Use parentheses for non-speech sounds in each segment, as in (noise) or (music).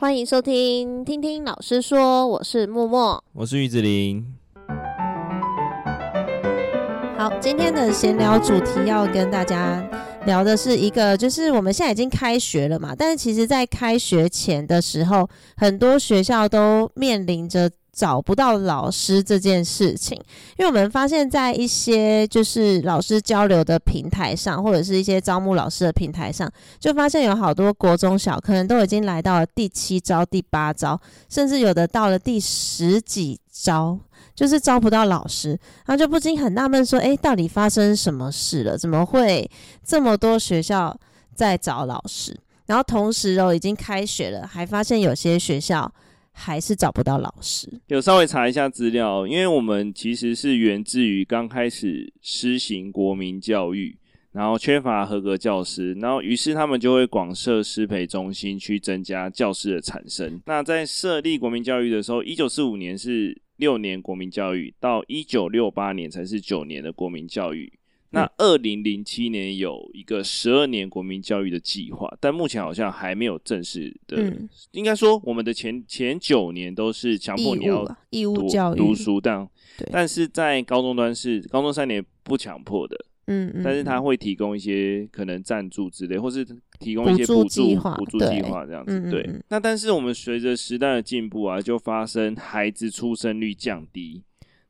欢迎收听，听听老师说，我是默默，我是玉子琳。好，今天的闲聊主题要跟大家聊的是一个，就是我们现在已经开学了嘛，但是其实在开学前的时候，很多学校都面临着找不到老师这件事情，因为我们发现，在一些就是老师交流的平台上，或者是一些招募老师的平台上，就发现有好多国中小可能都已经来到了第七招、第八招，甚至有的到了第十几招。就是招不到老师，然后就不禁很纳闷说：“诶，到底发生什么事了？怎么会这么多学校在找老师？然后同时哦，已经开学了，还发现有些学校还是找不到老师。”有稍微查一下资料，因为我们其实是源自于刚开始施行国民教育，然后缺乏合格教师，然后于是他们就会广设师培中心去增加教师的产生。那在设立国民教育的时候，一九四五年是。六年国民教育到一九六八年才是九年的国民教育。那二零零七年有一个十二年国民教育的计划，但目前好像还没有正式的。嗯、应该说，我们的前前九年都是强迫你要读义务教育。读书，但但是在高中端是高中三年不强迫的。嗯，嗯，但是他会提供一些可能赞助之类，或是提供一些补助补助计划这样子。对，对，那但是我们随着时代的进步啊，就发生孩子出生率降低，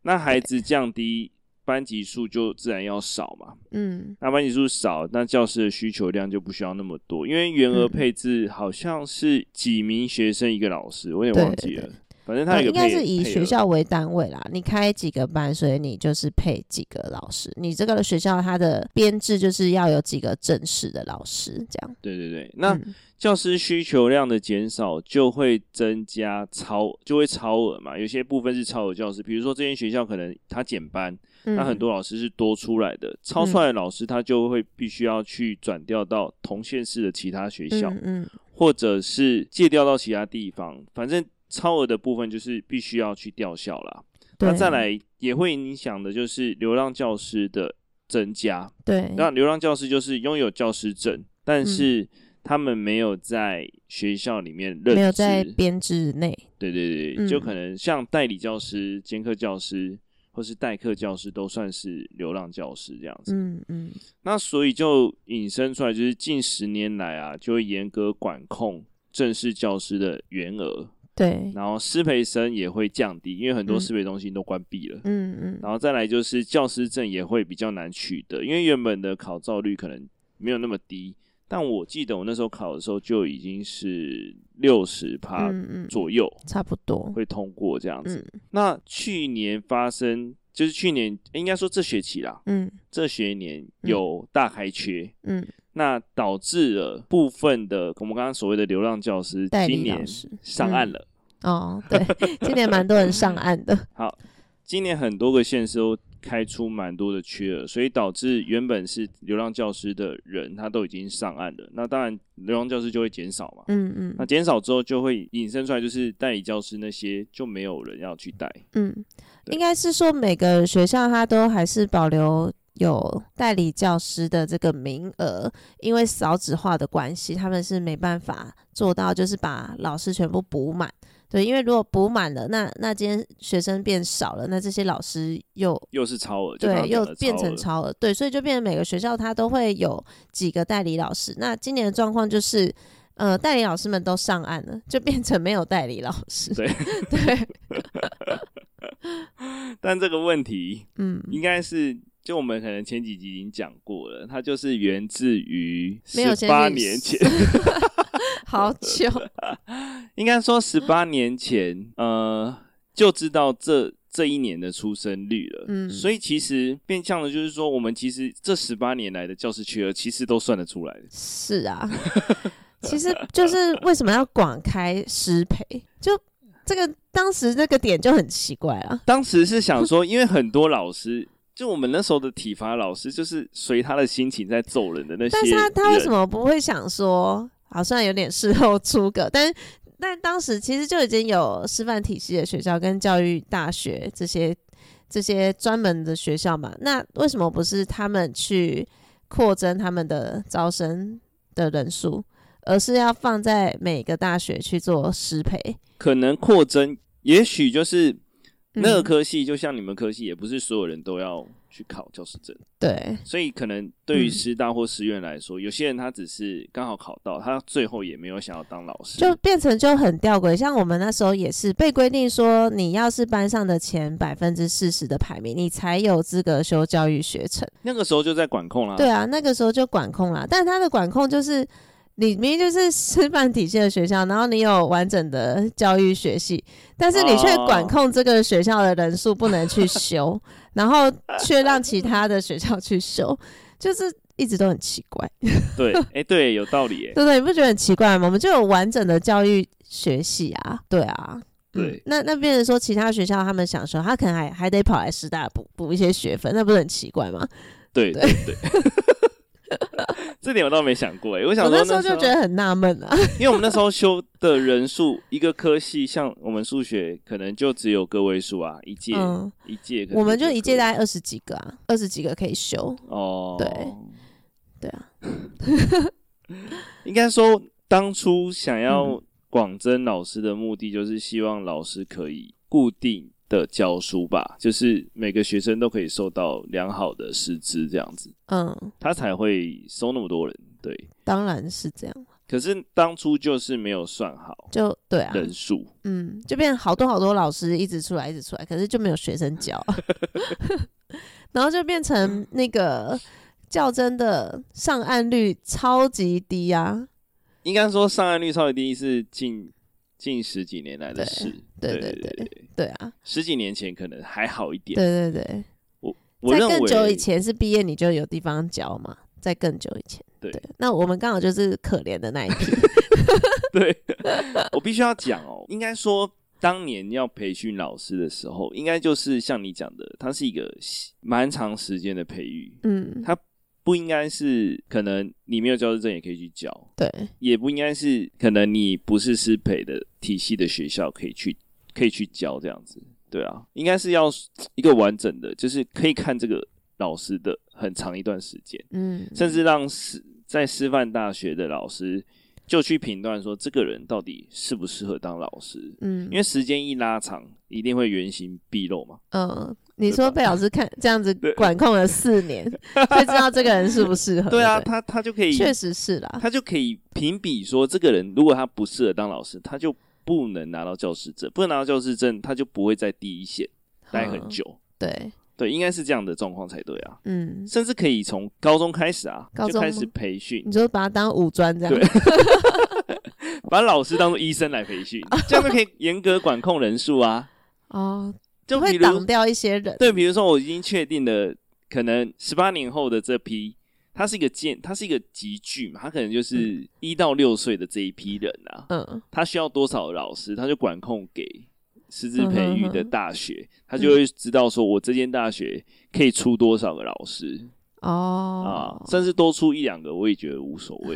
那孩子降低，班级数就自然要少嘛。嗯，那班级数少，那教师的需求量就不需要那么多，因为员额配置好像是几名学生一个老师，我有点忘记了。对对对反正他应该是以学校为单位啦，你开几个班，所以你就是配几个老师。你这个学校它的编制就是要有几个正式的老师，这样。对对对，那教师需求量的减少就会增加超，就会超额嘛。有些部分是超额教师，比如说这间学校可能他减班，那很多老师是多出来的，超出来的老师他就会必须要去转调到同县市的其他学校，嗯，或者是借调到其他地方，反正。超额的部分就是必须要去吊校啦，那再来也会影响的就是流浪教师的增加。对，那流浪教师就是拥有教师证，但是他们没有在学校里面任职，没有在编制内。对对对，就可能像代理教师、兼课教师或是代课教师都算是流浪教师这样子。嗯嗯。那所以就引申出来，就是近十年来啊，就会严格管控正式教师的员额。对，然后师培生也会降低，因为很多师培中心都关闭了。嗯嗯，然后再来就是教师证也会比较难取得，因为原本的考照率可能没有那么低，但我记得我那时候考的时候就已经是六十趴左右，差不多。会通过这样子。嗯、那去年发生就是去年应该说这学期啦，嗯，这学年有大开缺，嗯。那导致了部分的我们刚刚所谓的流浪教师今年上岸了。嗯、哦，对，今年蛮多人上岸的。(laughs) 好，今年很多个县市都开出蛮多的缺额，所以导致原本是流浪教师的人他都已经上岸了。那当然，流浪教师就会减少嘛。嗯嗯。那减少之后，就会引申出来，就是代理教师那些就没有人要去带。嗯，应该是说每个学校它都还是保留。有代理教师的这个名额，因为少子化的关系，他们是没办法做到，就是把老师全部补满。对，因为如果补满了，那那今天学生变少了，那这些老师又又是超额，对，又变成超额，对，所以就变成每个学校它都会有几个代理老师。那今年的状况就是，呃，代理老师们都上岸了，就变成没有代理老师。对对。(laughs) (laughs) 但这个问题，嗯，应该是。就我们可能前几集已经讲过了，它就是源自于十八年前，(laughs) 好久，(laughs) 应该说十八年前，呃，就知道这这一年的出生率了。嗯，所以其实变相的，就是说，我们其实这十八年来的教师缺额，其实都算得出来的。是啊，其实就是为什么要广开师培？就这个当时这个点就很奇怪啊。当时是想说，因为很多老师。就我们那时候的体罚老师，就是随他的心情在揍人的那些。但是他他为什么不会想说，好像有点事后诸葛？(laughs) 但但当时其实就已经有师范体系的学校跟教育大学这些这些专门的学校嘛。那为什么不是他们去扩增他们的招生的人数，而是要放在每个大学去做师培。可能扩增，也许就是那个科系，就像你们科系，也不是所有人都要去考教师证。对，所以可能对于师大或师院来说，嗯、有些人他只是刚好考到，他最后也没有想要当老师，就变成就很吊诡。像我们那时候也是被规定说，你要是班上的前百分之四十的排名，你才有资格修教育学程。那个时候就在管控啦。对啊，那个时候就管控啦，但他的管控就是。你明明就是师范体系的学校，然后你有完整的教育学系，但是你却管控这个学校的人数不能去修，哦、(laughs) 然后却让其他的学校去修，就是一直都很奇怪。(laughs) 对，哎、欸，对，有道理，哎，对对，你不觉得很奇怪吗？我们就有完整的教育学系啊，对啊，对，嗯、那那变成说其他学校他们想修，他可能还还得跑来师大补补一些学分，那不是很奇怪吗？对对对。(laughs) 对 (laughs) 这点我倒没想过哎，我想说那时候就觉得很纳闷啊，(laughs) 因为我们那时候修的人数，一个科系像我们数学可能就只有个位数啊，一届、嗯、一届，我们就一届大概二十几个啊，二十几个可以修哦，对对啊，(laughs) 应该说当初想要广征老师的目的，就是希望老师可以固定。的教书吧，就是每个学生都可以受到良好的师资，这样子，嗯，他才会收那么多人，对，当然是这样。可是当初就是没有算好，就对啊，人数，嗯，就变好多好多老师一直出来，一直出来，可是就没有学生教，(laughs) 然后就变成那个较真的上岸率超级低啊。应该说上岸率超级低是近近十几年来的事。对对对对对啊！十几年前可能还好一点。对对对，我我认为在更久以前是毕业你就有地方教嘛，在更久以前。对，对那我们刚好就是可怜的那一批。(laughs) 对，(laughs) 我必须要讲哦，应该说当年要培训老师的时候，应该就是像你讲的，它是一个蛮长时间的培育。嗯，它。不应该是可能你没有教师证也可以去教，对，也不应该是可能你不是师培的体系的学校可以去可以去教这样子，对啊，应该是要一个完整的，就是可以看这个老师的很长一段时间，嗯，甚至让师在师范大学的老师就去评断说这个人到底适不适合当老师，嗯，因为时间一拉长，一定会原形毕露嘛，嗯。你说被老师看这样子 (laughs) 管控了四年，就知道这个人适不适合？对啊，他他就可以，确实是啦，他就可以评比说，这个人如果他不适合当老师，他就不能拿到教师证，不能拿到教师证，他就不会在第一线待很久。嗯、对对，应该是这样的状况才对啊。嗯，甚至可以从高中开始啊，就开始培训。你就把他当武专这样，对 (laughs) 把老师当做医生来培训，(laughs) 这样就可以严格管控人数啊。哦。就会挡掉一些人。对，比如说我已经确定了，可能十八年后的这批，它是一个建，它是一个集聚嘛，它可能就是一到六岁的这一批人啊。嗯，他需要多少老师，他就管控给师资培育的大学，他就会知道说我这间大学可以出多少个老师。哦，啊，甚至多出一两个，我也觉得无所谓。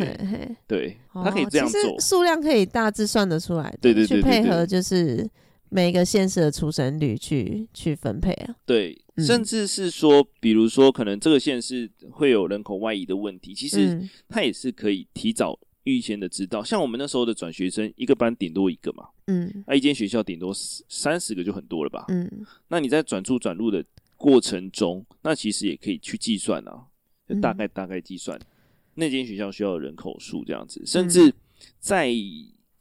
对，他可以这样做，数量可以大致算得出来。对对对，去配合就是。每一个县市的出生率去去分配啊，对，嗯、甚至是说，比如说，可能这个县市会有人口外移的问题，其实他也是可以提早预先的知道。像我们那时候的转学生，一个班顶多一个嘛，嗯，那、啊、一间学校顶多三十个就很多了吧，嗯，那你在转出转入的过程中，那其实也可以去计算啊，就大概大概计算、嗯、那间学校需要的人口数这样子，甚至在。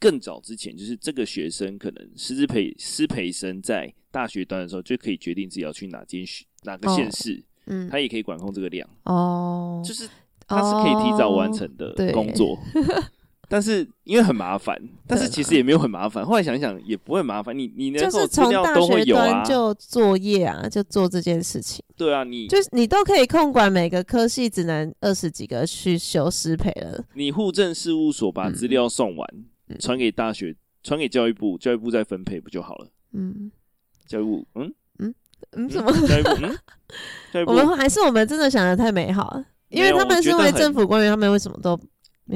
更早之前，就是这个学生可能师资培师培生在大学端的时候，就可以决定自己要去哪间学哪个县市，哦，嗯，他也可以管控这个量哦，就是他是可以提早完成的工作，(laughs) 哦，但是因为很麻烦，但是其实也没有很麻烦，后来想想也不会麻烦，你你能够资料都会有啊，就作业啊，就做这件事情，对啊，你就是你都可以控管每个科系只能二十几个去修师培了，你户政事务所把资料送完。嗯传给大学，传给教育部，教育部再分配不就好了？嗯，教育部，嗯？嗯？嗯，怎么？教育部，嗯，(laughs) 教育部，我们还是我们真的想的太美好了，因为他们身为政府官员，他们为什么都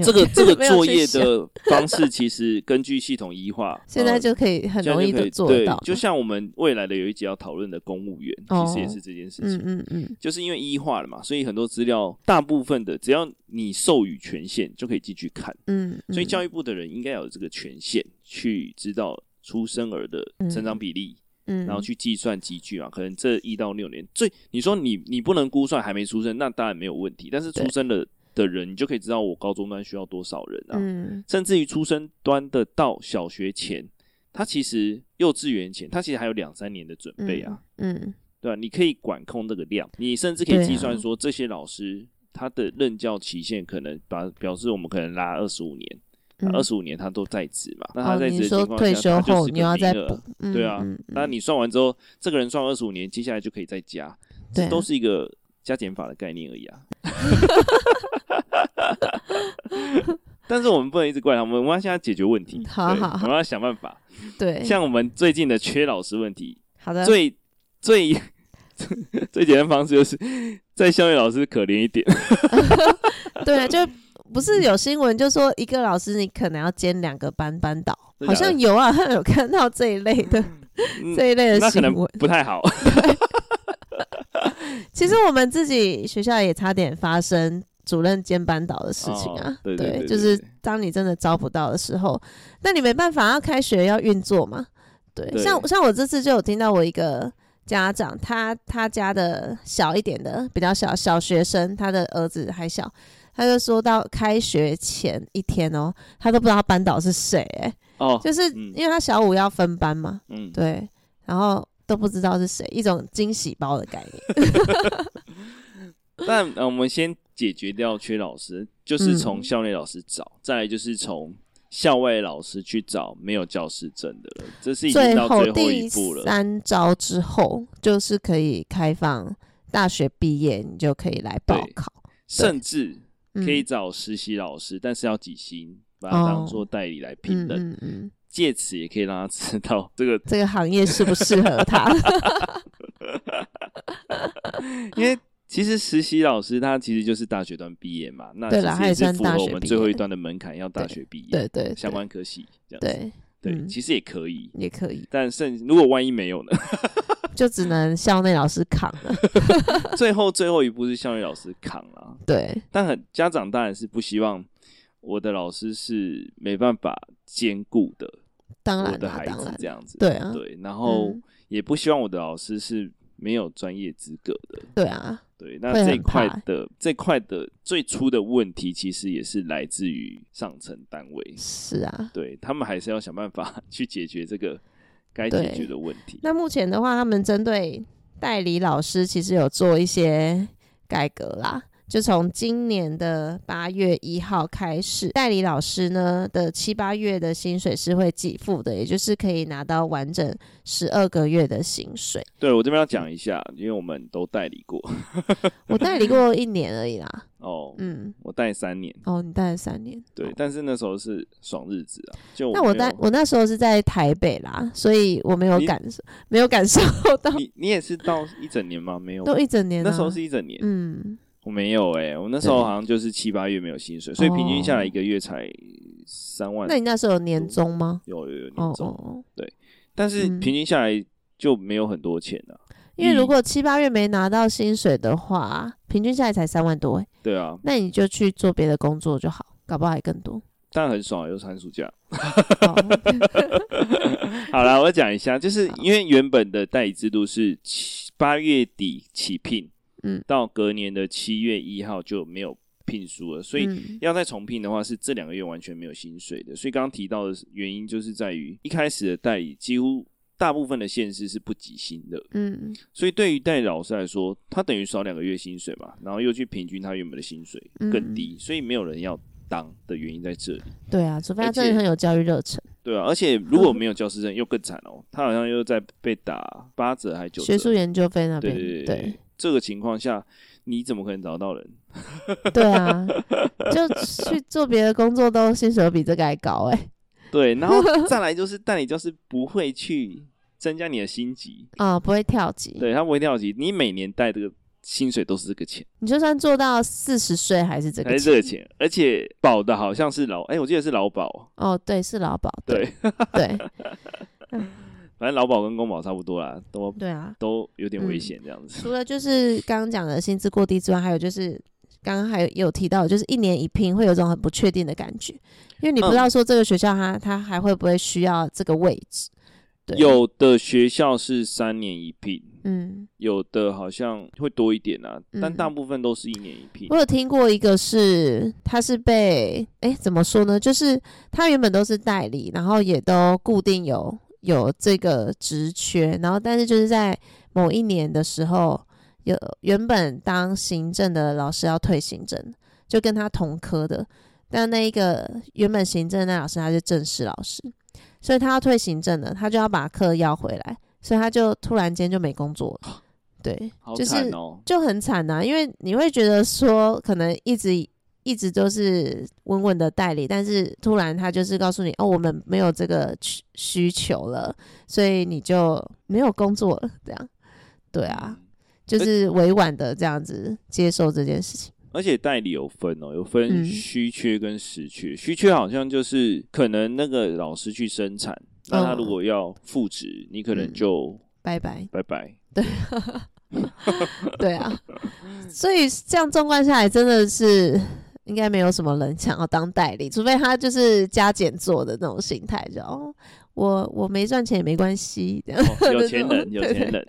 这个这个 (laughs) 作业的方式，其实根据系统一化，现在就可以很容易的做到。就像我们未来的有一集要讨论的公务员，其实也是这件事情。嗯嗯，就是因为一化了嘛，所以很多资料，大部分的只要你授予权限，就可以进去看。嗯，所以教育部的人应该有这个权限去知道出生儿的成长比例，嗯，然后去计算集聚啊。可能这一到六年，最你说你你不能估算还没出生，那当然没有问题。但是出生了。的人，你就可以知道我高中端需要多少人啊，嗯、甚至于出生端的到小学前，他其实幼稚园前，他其实还有两三年的准备啊，嗯，嗯。对吧、啊？你可以管控这个量，你甚至可以计算说这些老师他的任教期限可能把表示我们可能拉二十五年，二十五年他都在职嘛，那他在职的情况下，退休后你要再补，对啊，那你算完之后，这个人算二十五年，接下来就可以再加，这都是一个加减法的概念而已啊。(laughs) (laughs) 但是我们不能一直怪他们，我们要现在解决问题。好好好，我们要想办法。对，像我们最近的缺老师问题，好的，最最 (laughs) 最简单方式就是在校园老师可怜一点。(laughs) 对啊，就不是有新闻就说一个老师你可能要兼两个班班导，好像有啊，有看到这一类的、嗯、这一类的新闻，那可能不太好。其实我们自己学校也差点发生主任兼班导的事情啊，哦、对，对，对，对，对，就是当你真的招不到的时候，那你没办法，要开学要运作嘛，对，对像像我这次就有听到我一个家长，他他家的小一点的比较小小学生，他的儿子还小，他就说到开学前一天哦，他都不知道班导是谁，哎，哦，就是因为他小五要分班嘛，嗯，对，然后。都不知道是谁，一种惊喜包的概念。(laughs) (laughs) 但呃，我们先解决掉缺老师，就是从校内老师找，嗯、再来就是从校外老师去找没有教师证的了。这是已经到最后一步了。三招之后，就是可以开放大学毕业，你就可以来报考，甚至可以找实习老师，嗯、但是要几薪，把它当做代理来聘任。嗯嗯嗯借此也可以让他知道这个这个行业适不适合他，(laughs) (laughs) 因为其实实习老师他其实就是大学段毕业嘛，那其实也是符合我们最后一段的门槛，要大学毕业，对对，相关科系这样子，对对，其实也可以，也可以，但甚如果万一没有呢，(laughs) 就只能校内老师扛了。(laughs) 最后最后一步是校内老师扛了，对，但很家长当然是不希望我的老师是没办法兼顾的。当然，我的孩子这样子，对啊，对，然后也不希望我的老师是没有专业资格的，对啊，对，那这一块的这块的最初的问题，其实也是来自于上层单位，是啊，对他们还是要想办法 (laughs) 去解决这个该解决的问题。那目前的话，他们针对代理老师，其实有做一些改革啦。就从今年的八月一号开始，代理老师呢的七八月的薪水是会给付的，也就是可以拿到完整十二个月的薪水。对，我这边要讲一下，因为我们都代理过，我代理过一年而已啦。(laughs) 哦，嗯，我带三年。哦，你带了三年。对，但是那时候是爽日子啊。就那我带我那时候是在台北啦，所以我没有感受，没有感受到。你你也是到一整年吗？没有，都一整年。那时候是一整年。嗯。我没有哎、欸，我那时候好像就是七八月没有薪水，所以平均下来一个月才三万。那你那时候有年终吗？有有有年终，对，但是平均下来就没有很多钱了。因为如果七八月没拿到薪水的话，平均下来才三万多哎。对啊，那你就去做别的工作就好，搞不好还更多。但很爽，有寒暑假。(laughs) 好啦，我讲一下，就是因为原本的代理制度是七八月底起聘。嗯，到隔年的七月一号就没有聘书了，所以要再重聘的话，是这两个月完全没有薪水的。所以刚刚提到的原因就是在于一开始的代理几乎大部分的县市是不给薪的，嗯，所以对于代理老师来说，他等于少两个月薪水嘛，然后又去平均他原本的薪水更低，所以没有人要当的原因在这里。对啊，除非他真的很有教育热忱。对啊，而且如果没有教师证，又更惨哦，他好像又在被打八折还九折，学术研究费那边，对对对对。这个情况下，你怎么可能找到人？对啊，(laughs) 就去做别的工作都薪水比这个还高哎、欸。对，然后再来就是代理教师不会去增加你的薪级啊、哦，不会跳级。对，他不会跳级，你每年带这个薪水都是这个钱。你就算做到四十岁还是这个钱，还是这个钱，而且保的好像是劳，哎、欸，我记得是劳保。哦，对，是劳保。对对。(laughs) 反正劳保跟公保差不多啦，都对啊，都有点危险这样子。嗯、除了就是刚刚讲的薪资过低之外，还有就是刚刚还有有提到，就是一年一聘会有种很不确定的感觉，因为你不知道说这个学校它它还会不会需要这个位置。对，有的学校是三年一聘，嗯，有的好像会多一点啊，但大部分都是一年一聘。我有听过一个是，他是被哎、欸、怎么说呢？就是他原本都是代理，然后也都固定有。有这个职缺，然后但是就是在某一年的时候，有原本当行政的老师要退行政，就跟他同科的，但那一个原本行政的那老师他是正式老师，所以他要退行政了，他就要把课要回来，所以他就突然间就没工作了，对，就是就很惨呐，因为你会觉得说可能一直。一直都是稳稳的代理，但是突然他就是告诉你，哦，我们没有这个需需求了，所以你就没有工作了，这样，对啊，就是委婉的这样子接受这件事情。而且代理有分哦，有分虚缺跟实缺，虚、嗯、缺好像就是可能那个老师去生产，那他如果要复职，嗯、你可能就拜拜拜拜，对。(laughs) 对啊，(laughs) (laughs) 所以这样纵观下来，真的是。应该没有什么人想要当代理，除非他就是加减做的那种心态，就哦，我我没赚钱也没关系，这样、哦、有钱人有钱人，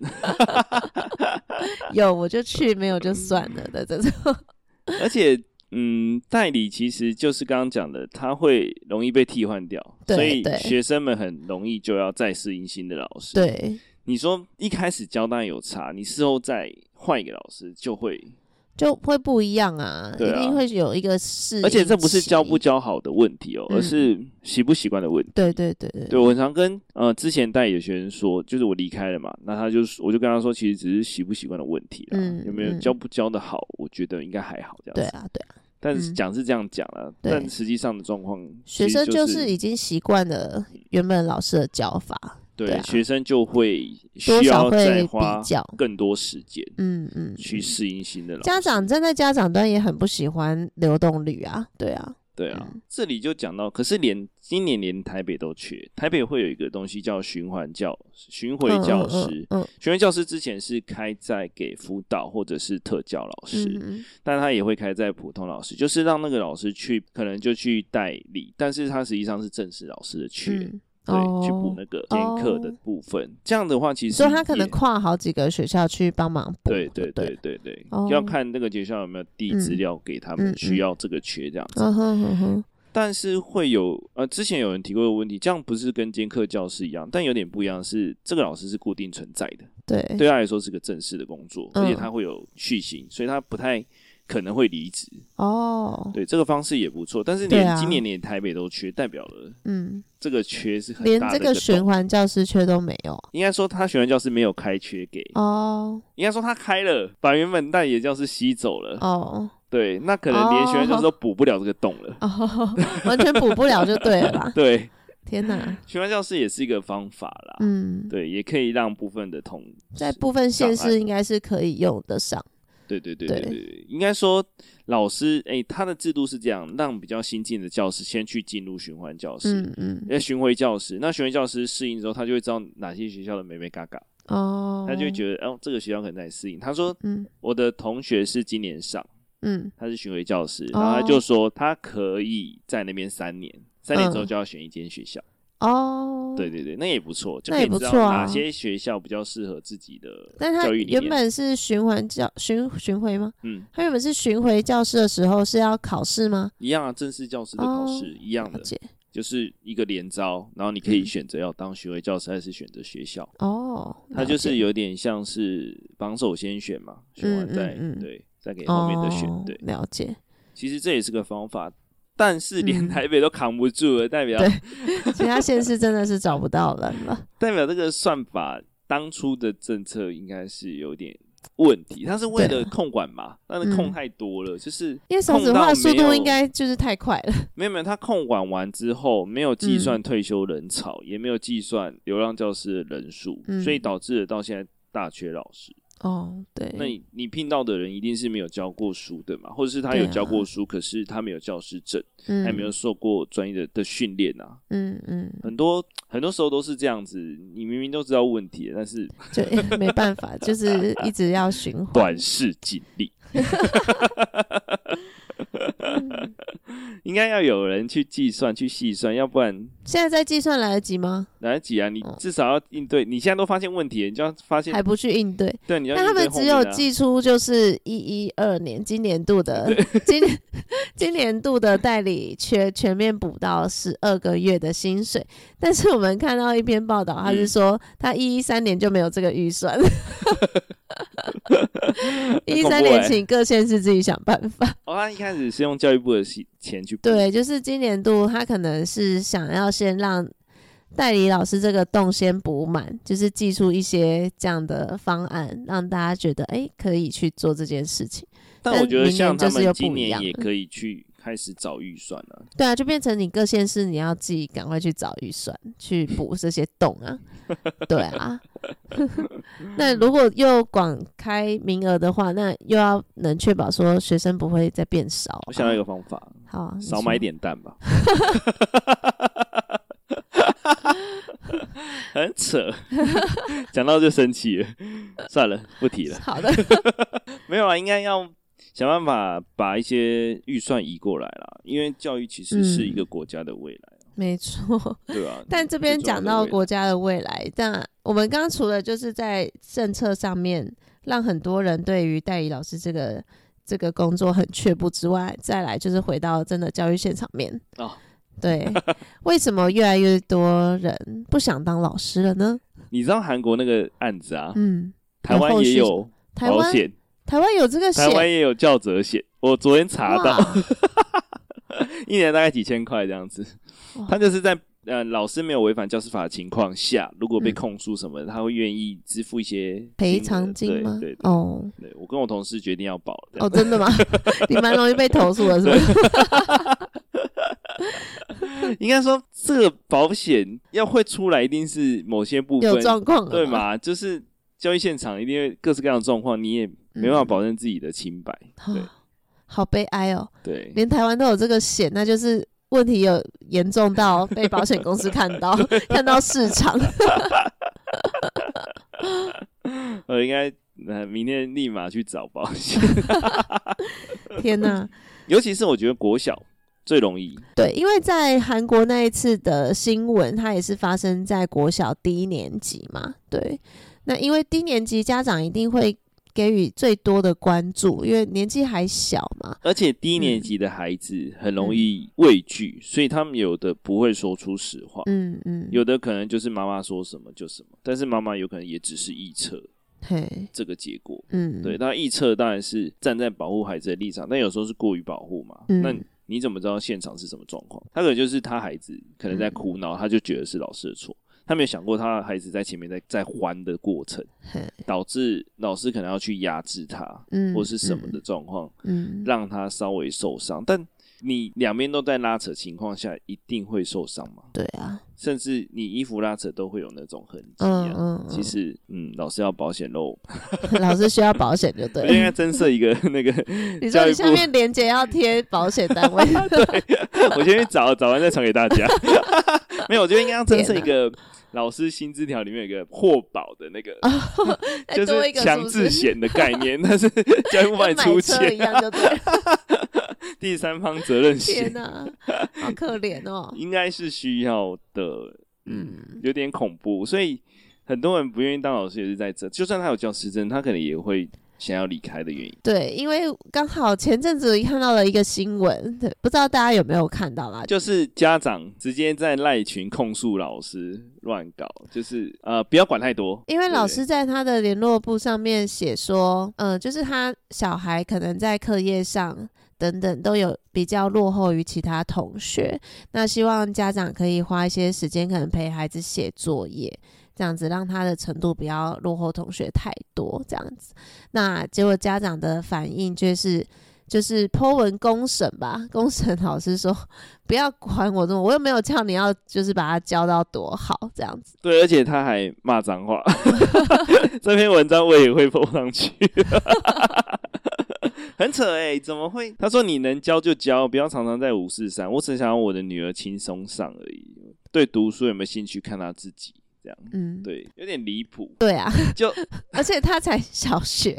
(laughs) 有我就去，没有就算了的这种。(laughs) 而且，嗯，代理其实就是刚刚讲的，他会容易被替换掉，所以学生们很容易就要再适应新的老师。对，你说一开始教当然有差，你事后再换一个老师就会。就会不一样啊，啊，一定会有一个适。而且这不是教不教好的问题哦，嗯、而是习不习惯的问题。对对对对，对我很常跟呃之前代理的学生说，就是我离开了嘛，那他就我就跟他说，其实只是习不习惯的问题啦，嗯、有没有教不教的好，我觉得应该还好这样子。对啊对啊，但是讲是这样讲了，嗯，但实际上的状况，学生就是已经习惯了原本老师的教法。对，学生就会需要再花更多时间，嗯嗯，去适应新的老师。家长站在家长端也很不喜欢流动率啊，对啊，对啊。嗯、这里就讲到，可是连今年连台北都缺，台北会有一个东西叫循环教巡回教师，嗯，嗯，嗯，巡回教师之前是开在给辅导或者是特教老师，但他也会开在普通老师，就是让那个老师去，可能就去代理，但是他实际上是正式老师的缺。嗯对，去补那个兼课的部分，哦，这样的话其实，所以他可能跨好几个学校去帮忙补。对对对对对，要看那个学校有没有递资料给他们，需要这个缺这样子。嗯哼哼哼。但是会有呃，之前有人提过的问题，这样不是跟兼课教师一样，但有点不一样是，这个老师是固定存在的，对，对他来说是个正式的工作，而且他会有续薪，所以他不太。可能会离职。哦，对，这个方式也不错，但是连今年连台北都缺，代表了嗯，这个缺是很大的，连这个循环教师缺都没有。应该说他循环教师没有开缺给哦，应该说他开了，把原本代理教师吸走了。哦，对，那可能连循环教师都补不了这个洞了。哦，(laughs) 完全补不了就对了吧？(laughs) 对，天哪，循环教师也是一个方法啦，嗯，对，也可以让部分的同在部分县市应该是可以用得上。对对对对。对，对，应该说老师，哎，他的制度是这样，让比较新进的教师先去进入循环教室，嗯。嗯，因为巡回教师，那巡回教师适应之后，他就会知道哪些学校的美美嘎嘎，哦，他就会觉得，哦，这个学校可能在适应。他说，嗯，我的同学是今年上，嗯，他是巡回教师，然后他就说他可以在那边三年，三年之后就要选一间学校。哦、oh，对对对，那也不错，就可以知道哪些学校比较适合自己的教育理念。但他原本是循环教巡巡回吗？嗯，他原本是巡回教师的时候是要考试吗？一样啊，正式教师的考试、oh, 一样的，就是一个连招，然后你可以选择要当巡回教师还是选择学校。哦，他就是有点像是榜首先选嘛，选完再、嗯嗯、对再给后面的选、oh, 对。了解，其实这也是个方法。但是连台北都扛不住了，嗯、代表 (laughs) 其他县市真的是找不到人了。(laughs) 代表这个算法当初的政策应该是有点问题，他是为了控管嘛？但是控太多了，嗯、就是因为少子化速度应该就是太快了。没 (laughs) 有没有，他控管完之后没有计算退休人潮，嗯、也没有计算流浪教师的人数、嗯，所以导致了到现在大缺老师。哦，对。那你你聘到的人一定是没有教过书的嘛，或者是他有教过书，啊、可是他没有教师证，嗯、还没有受过专业的的训练啊。嗯嗯。很多很多时候都是这样子，你明明都知道问题，但是 (laughs) 就没办法，就是一直要循环，(laughs) 短视近利。(laughs) (laughs) 应该要有人去计算、去细算，要不然现在在计算来得及吗？来得及啊！你至少要应对。你现在都发现问题，你就要发现还不去应对。对，你要、啊。那他们只有寄出就是一一二年今年度的今今年度的代理缺全面补到十二个月的薪水，但是我们看到一篇报道，他是说他一一三年就没有这个预算。(laughs) (laughs) 一三年，请各县市自己想办法。哦，他一开始是用教育部的钱去补。对，就是今年度他可能是想要先让代理老师这个洞先补满，就是寄出一些这样的方案，让大家觉得哎、欸、可以去做这件事情。但我觉得像他们今年也可以去开始找预算了。对啊，就变成你各县市你要自己赶快去找预算去补这些洞啊。(laughs) 对啊。(laughs) 那如果又广开名额的话，那又要能确保说学生不会再变少，啊。我想到一个方法，好，啊，少买点蛋吧。(laughs) 很扯，讲到就生气了。算了，不提了。好的，没有啊，应该要想办法把一些预算移过来啦，因为教育其实是一个国家的未来。嗯没错，对啊。(laughs) 但这边讲到国家的未来，但我们刚刚除了就是在政策上面让很多人对于代理老师这个这个工作很却步之外，再来就是回到真的教育现场面。哦，对，为什么越来越多人不想当老师了呢？你知道韩国那个案子啊？嗯，台湾也有保险，台湾有这个险，台湾也有教责险。我昨天查到，(laughs) 一年大概几千块这样子。他就是在呃老师没有违反教师法的情况下，如果被控诉什么，嗯、他会愿意支付一些赔偿金吗？对对对哦，对我跟我同事决定要保哦，真的吗？(laughs) 你蛮容易被投诉的，是不是？(laughs) 应该说这个保险要会出来，一定是某些部分有状况，对吗？就是交易现场一定会各式各样的状况，你也没办法保证自己的清白。嗯、对，好悲哀哦。对，连台湾都有这个险，那就是。问题有严重到 (laughs) 被保险公司看到，看到市场。(laughs) 我应该明天立马去找保险。(laughs) 天哪！尤其是我觉得国小最容易。对，因为在韩国那一次的新闻，它也是发生在国小低年级嘛。对，那因为低年级家长一定会。给予最多的关注，因为年纪还小嘛，而且低年级的孩子很容易畏惧，嗯、所以他们有的不会说出实话，嗯嗯，有的可能就是妈妈说什么就什么，但是妈妈有可能也只是臆测，嘿，这个结果，嗯，对，那预测当然是站在保护孩子的立场，但有时候是过于保护嘛，嗯、那你怎么知道现场是什么状况？他可能就是他孩子可能在哭闹，嗯、他就觉得是老师的错。他没有想过，他的孩子在前面在在欢的过程，导致老师可能要去压制他，嗯、或是什么的状况，嗯、让他稍微受伤。但你两边都在拉扯情况下，一定会受伤嘛？对啊，甚至你衣服拉扯都会有那种痕迹啊。嗯嗯嗯、其实，嗯，老师要保险喽，(laughs) 老师需要保险就对了。(laughs) 应该增设一个那个，(laughs) 你说你下面连接要贴保险单位，对，我先去找，找完再传给大家。没有，我觉得应该要增设一个。老师薪资条里面有一个破保的那个，哦、(laughs) 就是强制险的概念，(laughs) 但是教育部帮你出钱 (laughs) 一样就对第三方责任险，天哪，好可怜哦。应该是需要的，嗯，有点恐怖，所以很多人不愿意当老师也是在这。就算他有教师证，他可能也会。想要离开的原因，对，因为刚好前阵子看到了一个新闻，对，不知道大家有没有看到啦？就是家长直接在赖群控诉老师乱搞，就是呃，不要管太多。因为老师在他的联络簿上面写说，嗯、呃，就是他小孩可能在课业上等等都有比较落后于其他同学，那希望家长可以花一些时间，可能陪孩子写作业。这样子让他的程度不要落后同学太多，这样子，那结果家长的反应就是就是 po 文公审吧，公审老师说不要管我这么，我又没有叫你要就是把他教到多好这样子。对，而且他还骂脏话，(laughs) (laughs) 这篇文章我也会 po 上去，(laughs) 很扯哎、欸，怎么会？他说你能教就教，不要常常在五四三，我只想让我的女儿轻松上而已。对读书有没有兴趣，看他自己。嗯，对，有点离谱。对啊，就 (laughs) 而且他才小学，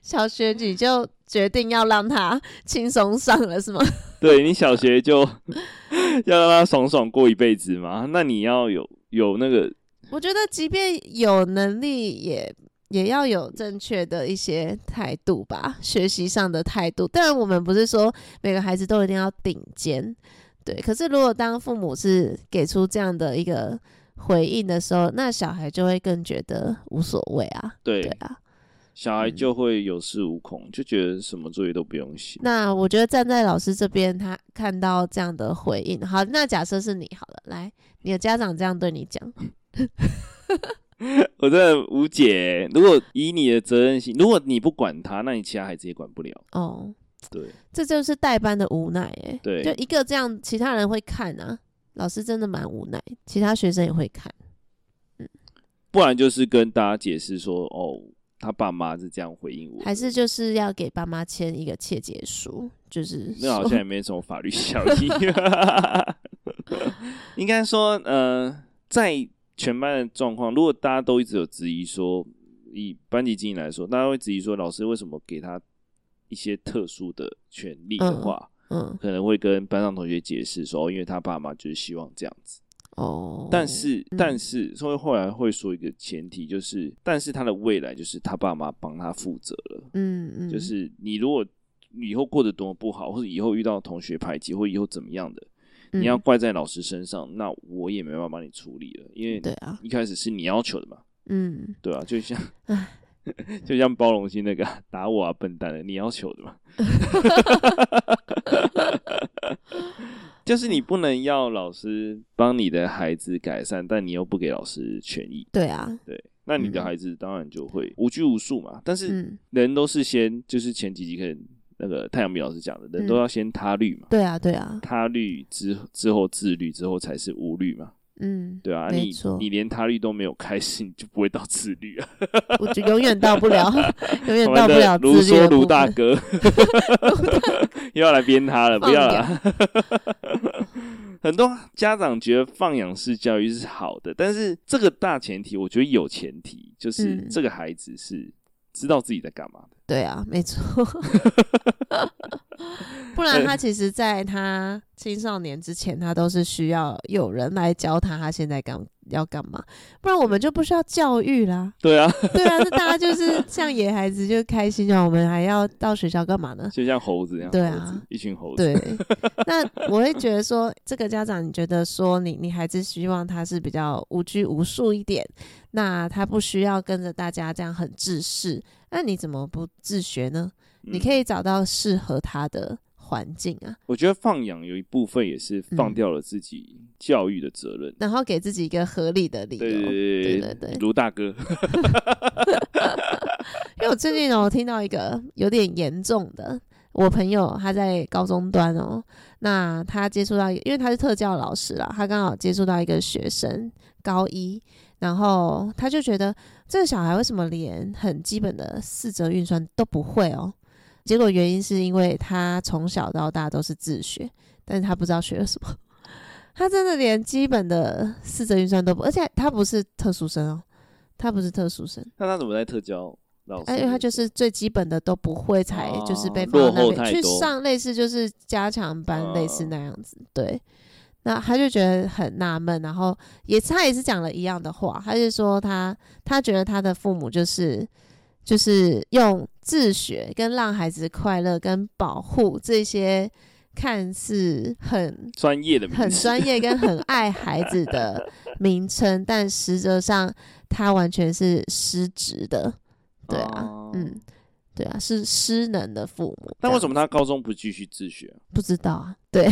小学你就决定要让他轻松上了是吗？(laughs) 对，你小学就 (laughs) 要让他爽爽过一辈子吗？那你要有有那个，我觉得即便有能力也，也也要有正确的一些态度吧，学习上的态度。当然，我们不是说每个孩子都一定要顶尖，对。可是，如果当父母是给出这样的一个。回应的时候，那小孩就会更觉得无所谓啊。对，对啊，小孩就会有恃无恐，嗯，就觉得什么作业都不用写。那我觉得站在老师这边，他看到这样的回应，好，那假设是你好了，来，你的家长这样对你讲，(laughs) 我真的无解。如果以你的责任心，如果你不管他，那你其他孩子也管不了。哦，对，这就是代班的无奈，哎，对，就一个这样，其他人会看啊。老师真的蛮无奈，其他学生也会看，嗯，不然就是跟大家解释说，哦，他爸妈是这样回应我，还是就是要给爸妈签一个切结书，就是那好像也没什么法律效力，应该说，呃，在全班的状况，如果大家都一直有质疑说，以班级经营来说，大家会质疑说，老师为什么给他一些特殊的权利的话。嗯嗯，可能会跟班上同学解释说，因为他爸妈就是希望这样子。哦，但是，嗯、但是，所以后来会说一个前提，就是，但是他的未来就是他爸妈帮他负责了。嗯嗯，就是你如果以后过得多么不好，或者以后遇到同学排挤，或以后怎么样的，你要怪在老师身上，嗯、那我也没办法帮你处理了，因为对啊，一开始是你要求的嘛。嗯，对啊，就像。(laughs) 就像包容心那个打我啊，笨蛋的，你要求的嘛？(laughs) 就是你不能要老师帮你的孩子改善，但你又不给老师权益。对啊，对，那你的孩子当然就会无拘无束嘛。但是人都是先，就是前几集可能那个太阳饼老师讲的，人都要先他律嘛。对啊，对啊，他律之之后自律之后才是无律嘛。嗯，对啊，你你连他律都没有开始，你就不会到自律啊！(laughs) 我就永远到不了，永远到不了自律。卢说卢大哥，(laughs) 又要来编他了，不要了。(laughs) 很多家长觉得放养式教育是好的，但是这个大前提，我觉得有前提，就是这个孩子是知道自己在干嘛的。对啊，没错。(laughs) 不然他其实，在他青少年之前，他都是需要有人来教他，他现在干要干嘛？不然我们就不需要教育啦。对啊，(laughs) 对啊，那大家就是像野孩子就开心，啊我们还要到学校干嘛呢？就像猴子一样，对啊，一群猴子。对，(laughs) 那我会觉得说，这个家长，你觉得说你，你你孩子希望他是比较无拘无束一点，那他不需要跟着大家这样很制式，那你怎么不自学呢？你可以找到适合他的环境啊。我觉得放养有一部分也是放掉了自己教育的责任，然后给自己一个合理的理由。对对对对，卢大哥。(laughs) 因为我最近哦听到一个有点严重的，我朋友他在高中端哦，那他接触到，因为他是特教老师啦，他刚好接触到一个学生高一，然后他就觉得这个小孩为什么连很基本的四则运算都不会哦？结果原因是因为他从小到大都是自学，但是他不知道学了什么。(laughs) 他真的连基本的四则运算都不，而且他不是特殊生哦，他不是特殊生。那他怎么在特教老师？因为他就是最基本的都不会，才就是被放到那边去上类似就是加强班，类似那样子。对，那他就觉得很纳闷，然后也他也是讲了一样的话，他就说他他觉得他的父母就是。就是用自学跟让孩子快乐跟保护这些看似很专业的、很专业跟很爱孩子的名称，但实则上他完全是失职的。对啊，嗯，对啊，是失能的父母。但为什么他高中不继续自学？不知道啊。对，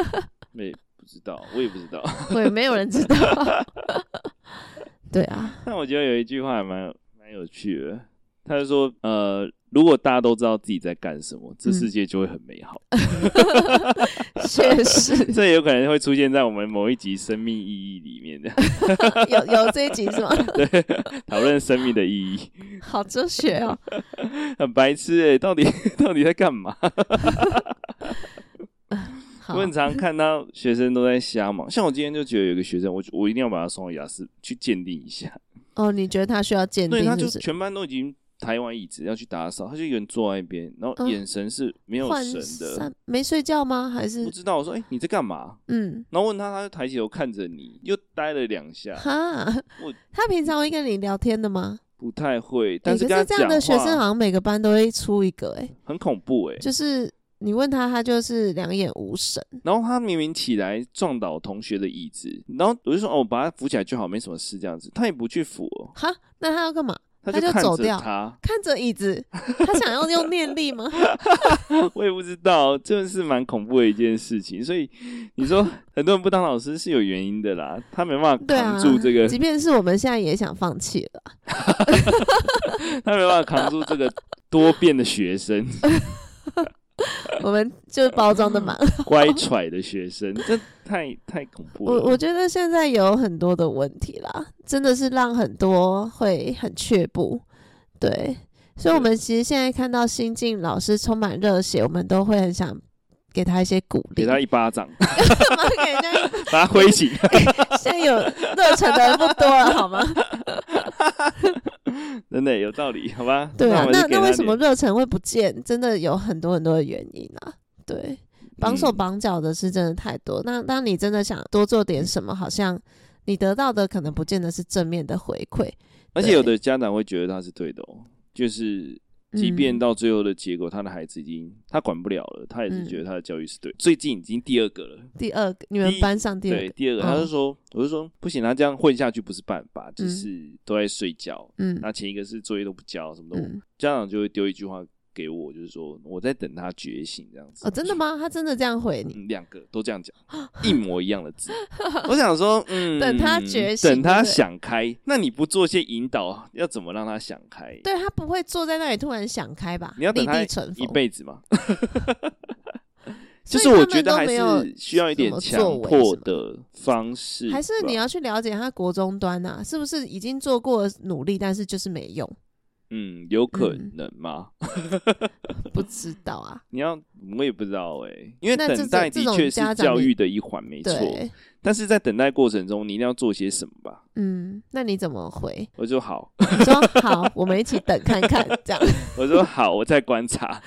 (laughs) 没不知道，我也不知道，(laughs) 我也没有人知道。(laughs) 对啊。但我觉得有一句话还蛮蛮有趣的。他就说：“呃，如果大家都知道自己在干什么，这世界就会很美好。(laughs) 确实，(laughs) 这也有可能会出现在我们某一集生命意义里面的。(laughs) 有有这一集是吗？对，讨论生命的意义。好哲学哦，很白痴哎、欸，到底到底在干嘛？我很常看到学生都在瞎忙，像我今天就觉得有个学生，我我一定要把他送到雅思去鉴定一下。哦，你觉得他需要鉴定是不是？对，他就全班都已经。台湾椅子要去打扫，他就一个人坐在那边，然后眼神是没有神的。嗯、没睡觉吗？还是不知道？我说：“哎、欸，你在干嘛？”嗯，然后问他，他就抬起头看着你，又呆了两下。哈，我他平常会跟你聊天的吗？不太会，但是这样的学生好像每个班都会出一个、欸，哎，很恐怖、欸，哎，就是你问他，他就是两眼无神。然后他明明起来撞倒同学的椅子，然后我就说：“哦，我把他扶起来就好，没什么事。”这样子，他也不去扶。哈，那他要干嘛？他就，走掉，看着椅子，他想要用念力吗？(laughs) 我也不知道，真的是蛮恐怖的一件事情。所以你说 (laughs) 很多人不当老师是有原因的啦，他没办法扛住这个。啊、即便是我们现在也想放弃了，(laughs) 他没办法扛住这个多变的学生。(laughs) 我们就包装的蛮 (laughs) 乖揣的学生，这太太恐怖了。我我觉得现在有很多的问题啦，真的是让很多会很却步。对，所以，我们其实现在看到新进老师充满热血，我们都会很想给他一些鼓励，给他一巴掌，给人家把他挥起。(laughs) 现在有热忱的人不多了，好吗？(laughs) 真的有道理，好吧？(laughs) 对啊，那那，为什么热忱会不见？真的有很多很多的原因啊。对，绑手绑脚的是真的太多。嗯、那当你真的想多做点什么，好像你得到的可能不见得是正面的回馈。而且有的家长会觉得他是对的哦，就是。即便到最后的结果，他的孩子已经他管不了了，他也是觉得他的教育是对的。最近已经第二个了，第二个你们班上第二个，对，第二个，他就说，我就说不行，他这样混下去不是办法，就是都在睡觉。嗯，那前一个是作业都不交，什么都，家长就会丢一句话。给我就是说，我在等他觉醒这样子。哦，真的吗？他真的这样回你？两、嗯、个都这样讲，(laughs) 一模一样的字。我想说，嗯，(laughs) 等他觉醒，等他想开。那你不做些引导，要怎么让他想开？对，他不会坐在那里突然想开吧？你要等他一辈子吗？(laughs) 就是我觉得还是需要一点强迫的方式。还是你要去了解他国中端啊，是不是已经做过努力，但是就是没用？嗯，有可能吗？嗯、(laughs) (laughs) 不知道啊。你要，我也不知道哎、欸，因为等待的确是教育的一环，没错。但是在等待过程中，你一定要做些什么吧？嗯，那你怎么回？(laughs) 我说好，我说好，我们一起等看看，这样。我说好，我在观察，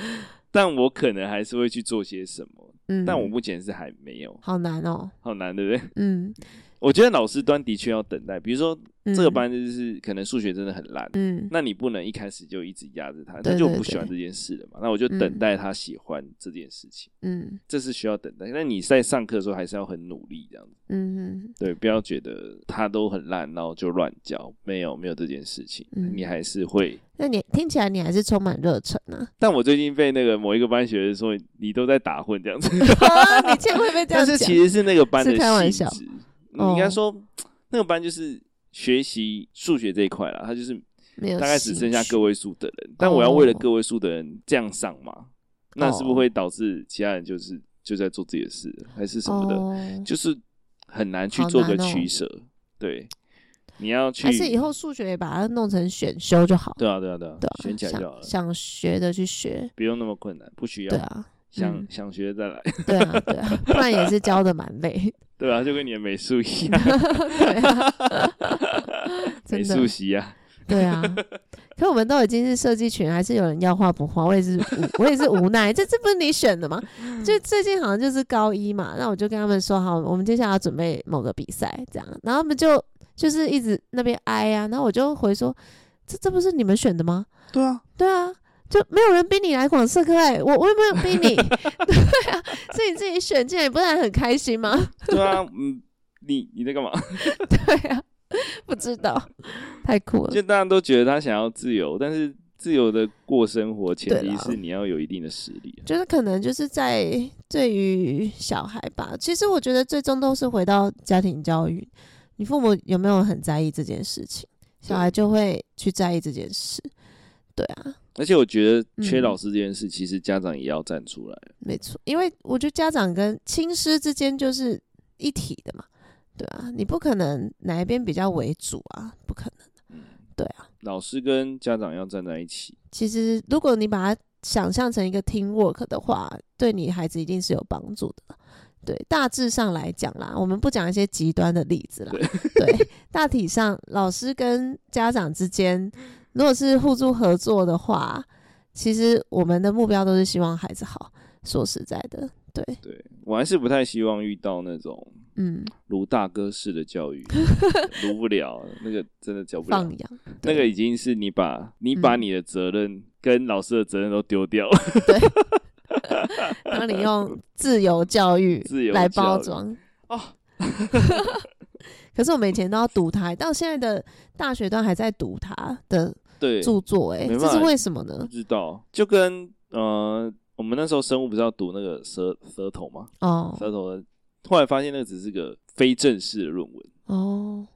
但我可能还是会去做些什么。嗯，但我目前是还没有。好难哦，好难，对不对？嗯。我觉得老师端的确要等待，比如说这个班就是可能数学真的很烂，嗯，那你不能一开始就一直压着他，他就不喜欢这件事了嘛。那我就等待他喜欢这件事情，嗯，这是需要等待。那你在上课的时候还是要很努力这样子，嗯，对，不要觉得他都很烂，然后就乱教，没有没有这件事情，你还是会。那你听起来你还是充满热忱啊？(laughs) 但我最近被那个某一个班学生说你都在打混这样子，你竟然会被这 (laughs) 样讲？但是其实是那个班的开玩笑。你应该说，那个班就是学习数学这一块啦，他就是大概只剩下个位数的人。但我要为了个位数的人这样上嘛，那是不是会导致其他人就是就在做自己的事，还是什么的？就是很难去做个取舍。对，你要去，还是以后数学也把它弄成选修就好。对啊，对啊，对啊，选起来就好了。想学的去学，不用那么困难，不需要。对啊，想想学再来。(laughs) 对啊，对啊，不然也是教的蛮累。(laughs) 对啊，就跟你的美术一样。对啊，(laughs) 美术习啊。对啊，可我们都已经是设计群，还是有人要画不画？我也是，我也是无奈。这这不是你选的吗？就最近好像就是高一嘛，那我就跟他们说好，我们接下来要准备某个比赛，这样。然后他们就就是一直那边哀啊，然后我就回说，这这不是你们选的吗？对啊，对啊。就没有人逼你来广社科哎，我我也没有逼你，(laughs) 对啊，是你自己选进来，不是很开心吗？对啊，嗯，你你在干嘛？(laughs) 对啊，不知道，太酷了。就大家都觉得他想要自由，但是自由的过生活，前提是你要有一定的实力。就是可能就是在对于小孩吧，其实我觉得最终都是回到家庭教育，你父母有没有很在意这件事情，小孩就会去在意这件事。对啊。而且我觉得缺老师这件事，其实家长也要站出来。嗯、没错，因为我觉得家长跟亲师之间就是一体的嘛，对啊，你不可能哪一边比较为主啊，不可能。嗯，对啊，老师跟家长要站在一起。其实，如果你把它想象成一个 team work 的话，对你孩子一定是有帮助的。对，大致上来讲啦，我们不讲一些极端的例子啦。对，对，大体上，老师跟家长之间，如果是互助合作的话，其实我们的目标都是希望孩子好。说实在的，对，对我还是不太希望遇到那种嗯，卢大哥式的教育，(laughs) 卢不了，那个真的教不了。放养，那个已经是你把你把你的责任跟老师的责任都丢掉了。嗯、对。(laughs) 当你用自由教育来包装哦，(laughs) 可是我们以前都要读他，到现在的大学段还在读他的著作，哎，这是为什么呢？不知道，就跟呃，我们那时候生物不是要读那个舌舌头吗？哦，舌头的，后来发现那个只是个非正式的论文哦，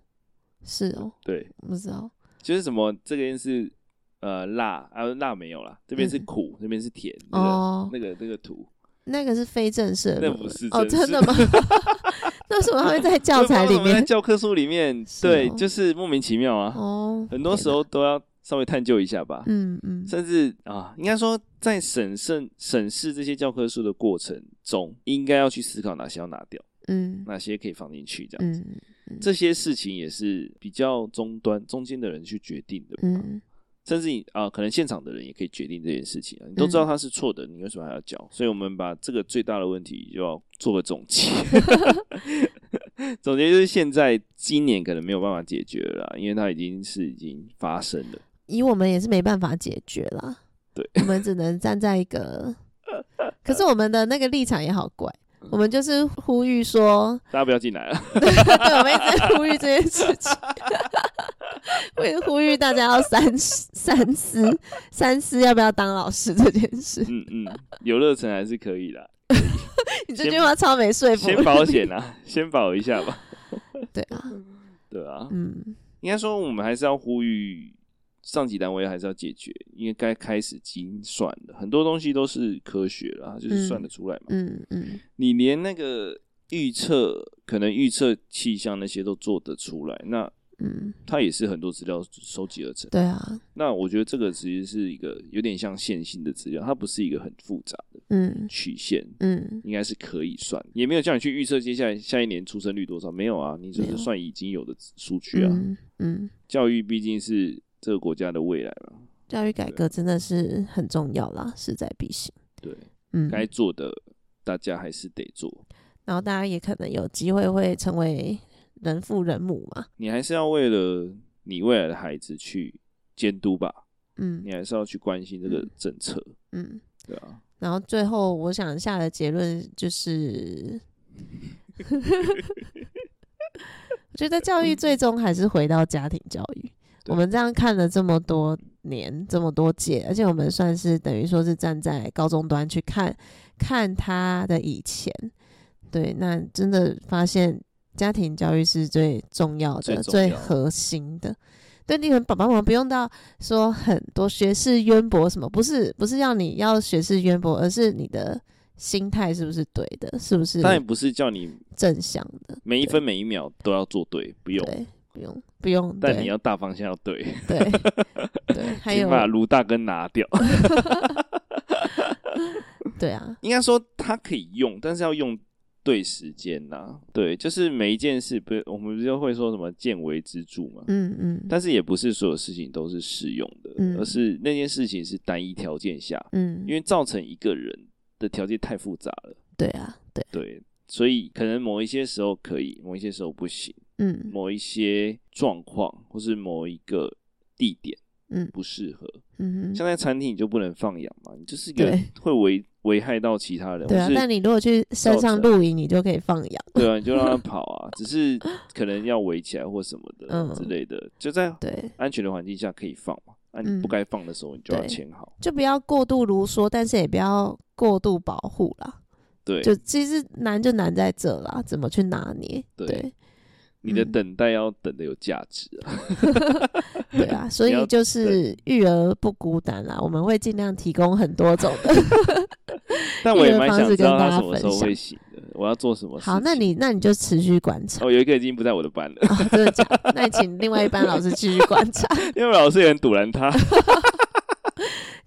是哦，对，不知道，就是什么这个件事。呃，辣啊，辣没有啦，这边是苦，这、嗯、边是甜。哦，那个那个图，那个是非正式的，那不是哦，真的吗？(laughs) 那为什么会在教材里面？在教科书里面，对，就是莫名其妙啊。哦，很多时候都要稍微探究一下吧。嗯嗯，甚至啊，应该说在审慎审视这些教科书的过程中，应该要去思考哪些要拿掉，嗯，哪些可以放进去，这样子、嗯嗯。这些事情也是比较终端中间的人去决定的。嗯。甚至你啊、呃，可能现场的人也可以决定这件事情啊。你都知道他是错的、嗯，你为什么还要教？所以我们把这个最大的问题就要做个总结。(laughs) 总结就是现在今年可能没有办法解决了啦，因为它已经是已经发生了。以我们也是没办法解决了。对，我们只能站在一个，(laughs) 可是我们的那个立场也好怪。我们就是呼吁说，大家不要进来了。(laughs) 对，我们一直在呼吁这件事情。(laughs) 会呼吁大家要三思、三思、三思，要不要当老师这件事。嗯嗯，有热忱还是可以的。你这句话超没说服。先保险啊，先保一下吧。对啊，对啊，嗯，应该说我们还是要呼吁上级单位还是要解决，因为该开始精算的很多东西都是科学了，就是算得出来嘛。嗯嗯，嗯，你连那个预测，可能预测气象那些都做得出来，那。嗯，它也是很多资料收集而成。对啊，那我觉得这个其实是一个有点像线性的资料，它不是一个很复杂的嗯曲线嗯，应该是可以算，也没有叫你去预测接下来下一年出生率多少，没有啊，你就是算已经有的数据啊。嗯，嗯，教育毕竟是这个国家的未来嘛，教育改革真的是很重要啦，势在必行。对，嗯，该做的大家还是得做，然后大家也可能有机会会成为。人父人母嘛，你还是要为了你未来的孩子去监督吧。嗯，你还是要去关心这个政策。嗯，对啊。然后最后我想下的结论就是 (laughs) (laughs) 我觉得教育最终还是回到家庭教育。我们这样看了这么多年，这么多届，而且我们算是等于说是站在高中端去看看他的以前。对，那真的发现。家庭教育是最重要的、最，要最核心的。对，你们爸爸妈妈不用到说很多学识渊博什么，不是不是要你要学识渊博，而是你的心态是不是对的？是不是？当然不是叫你正向的，每一分每一秒都要做对，不用，对不用，不用。但你要大方向要对，对对。(laughs) 还有把卢大哥拿掉。(laughs) 对啊，应该说它可以用，但是要用。对时间呐、啊，对，就是每一件事，不，我们不就会说什么见微知著嘛，嗯嗯，但是也不是所有事情都是适用的，嗯，而是那件事情是单一条件下，嗯，因为造成一个人的条件太复杂了，对啊，对对，所以可能某一些时候可以，某一些时候不行，嗯，某一些状况或是某一个地点，嗯，不适合，嗯，像在餐厅你就不能放养嘛，你就是一个会危。危害到其他人，对啊。但你如果去山上露营，你就可以放羊，对啊，你就让它跑啊。只是 (coughs) 可能要围起来或什么的、嗯、之类的，就在对安全的环境下可以放嘛。那，你不该放的时候，你就要牵好、嗯，就不要过度卢梭，但是也不要过度保护啦。对，就其实难就难在这啦，怎么去拿捏？对，你的等待要等的有价值啊。(laughs) 对啊，(laughs) 所以就是育儿不孤单啦，我们会尽量提供很多种的。(laughs) 但我也蛮想知道他什么时候会醒的，我要做什么事？好，那你那你就持续观察。哦，有一个已经不在我的班了，哦、真的假的？那你请另外一班老师继续观察，因为老师也很堵拦他。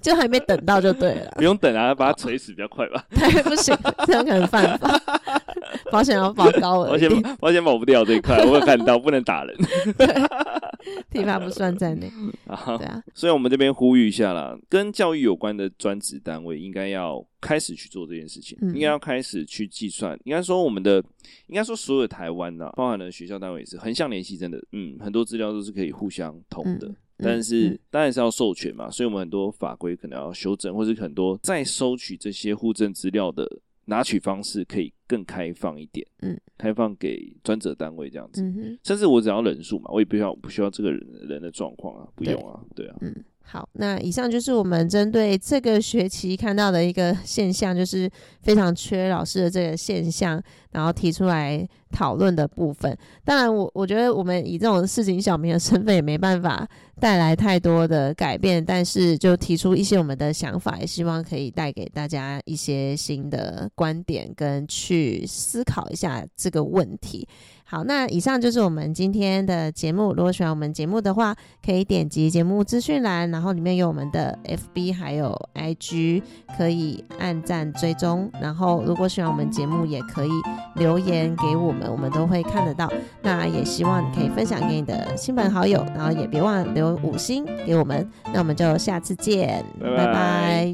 就还没等到就对了，(laughs) 不用等啊，把它锤死比较快吧。(laughs) 太不行，这样可能犯法。(laughs) 保险要保高额，保险保险保不掉这一块，我有看到不能打人。对，体罚不算在内。啊，对啊。所以我们这边呼吁一下啦，跟教育有关的专职单位应该要开始去做这件事情，嗯、应该要开始去计算。应该说我们的，应该说所有的台湾呐，包含了学校单位也是横向联系，真的，嗯，很多资料都是可以互相通的。嗯但是、嗯、当然是要授权嘛，所以我们很多法规可能要修正，或者很多再收取这些户政资料的拿取方式可以更开放一点，嗯，开放给专责单位这样子，嗯、哼。甚至我只要人数嘛，我也不需要不需要这个人人的状况啊，不用啊，对，对啊，嗯。好，那以上就是我们针对这个学期看到的一个现象，就是非常缺老师的这个现象，然后提出来讨论的部分。当然我，我觉得我们以这种市井小民的身份也没办法带来太多的改变，但是就提出一些我们的想法，也希望可以带给大家一些新的观点，跟去思考一下这个问题。好，那以上就是我们今天的节目。如果喜欢我们节目的话，可以点击节目资讯栏，然后里面有我们的 FB 还有 IG，可以按赞追踪。然后如果喜欢我们节目，也可以留言给我们，我们都会看得到。那也希望你可以分享给你的亲朋好友，然后也别忘了留五星给我们。那我们就下次见，拜拜。拜拜。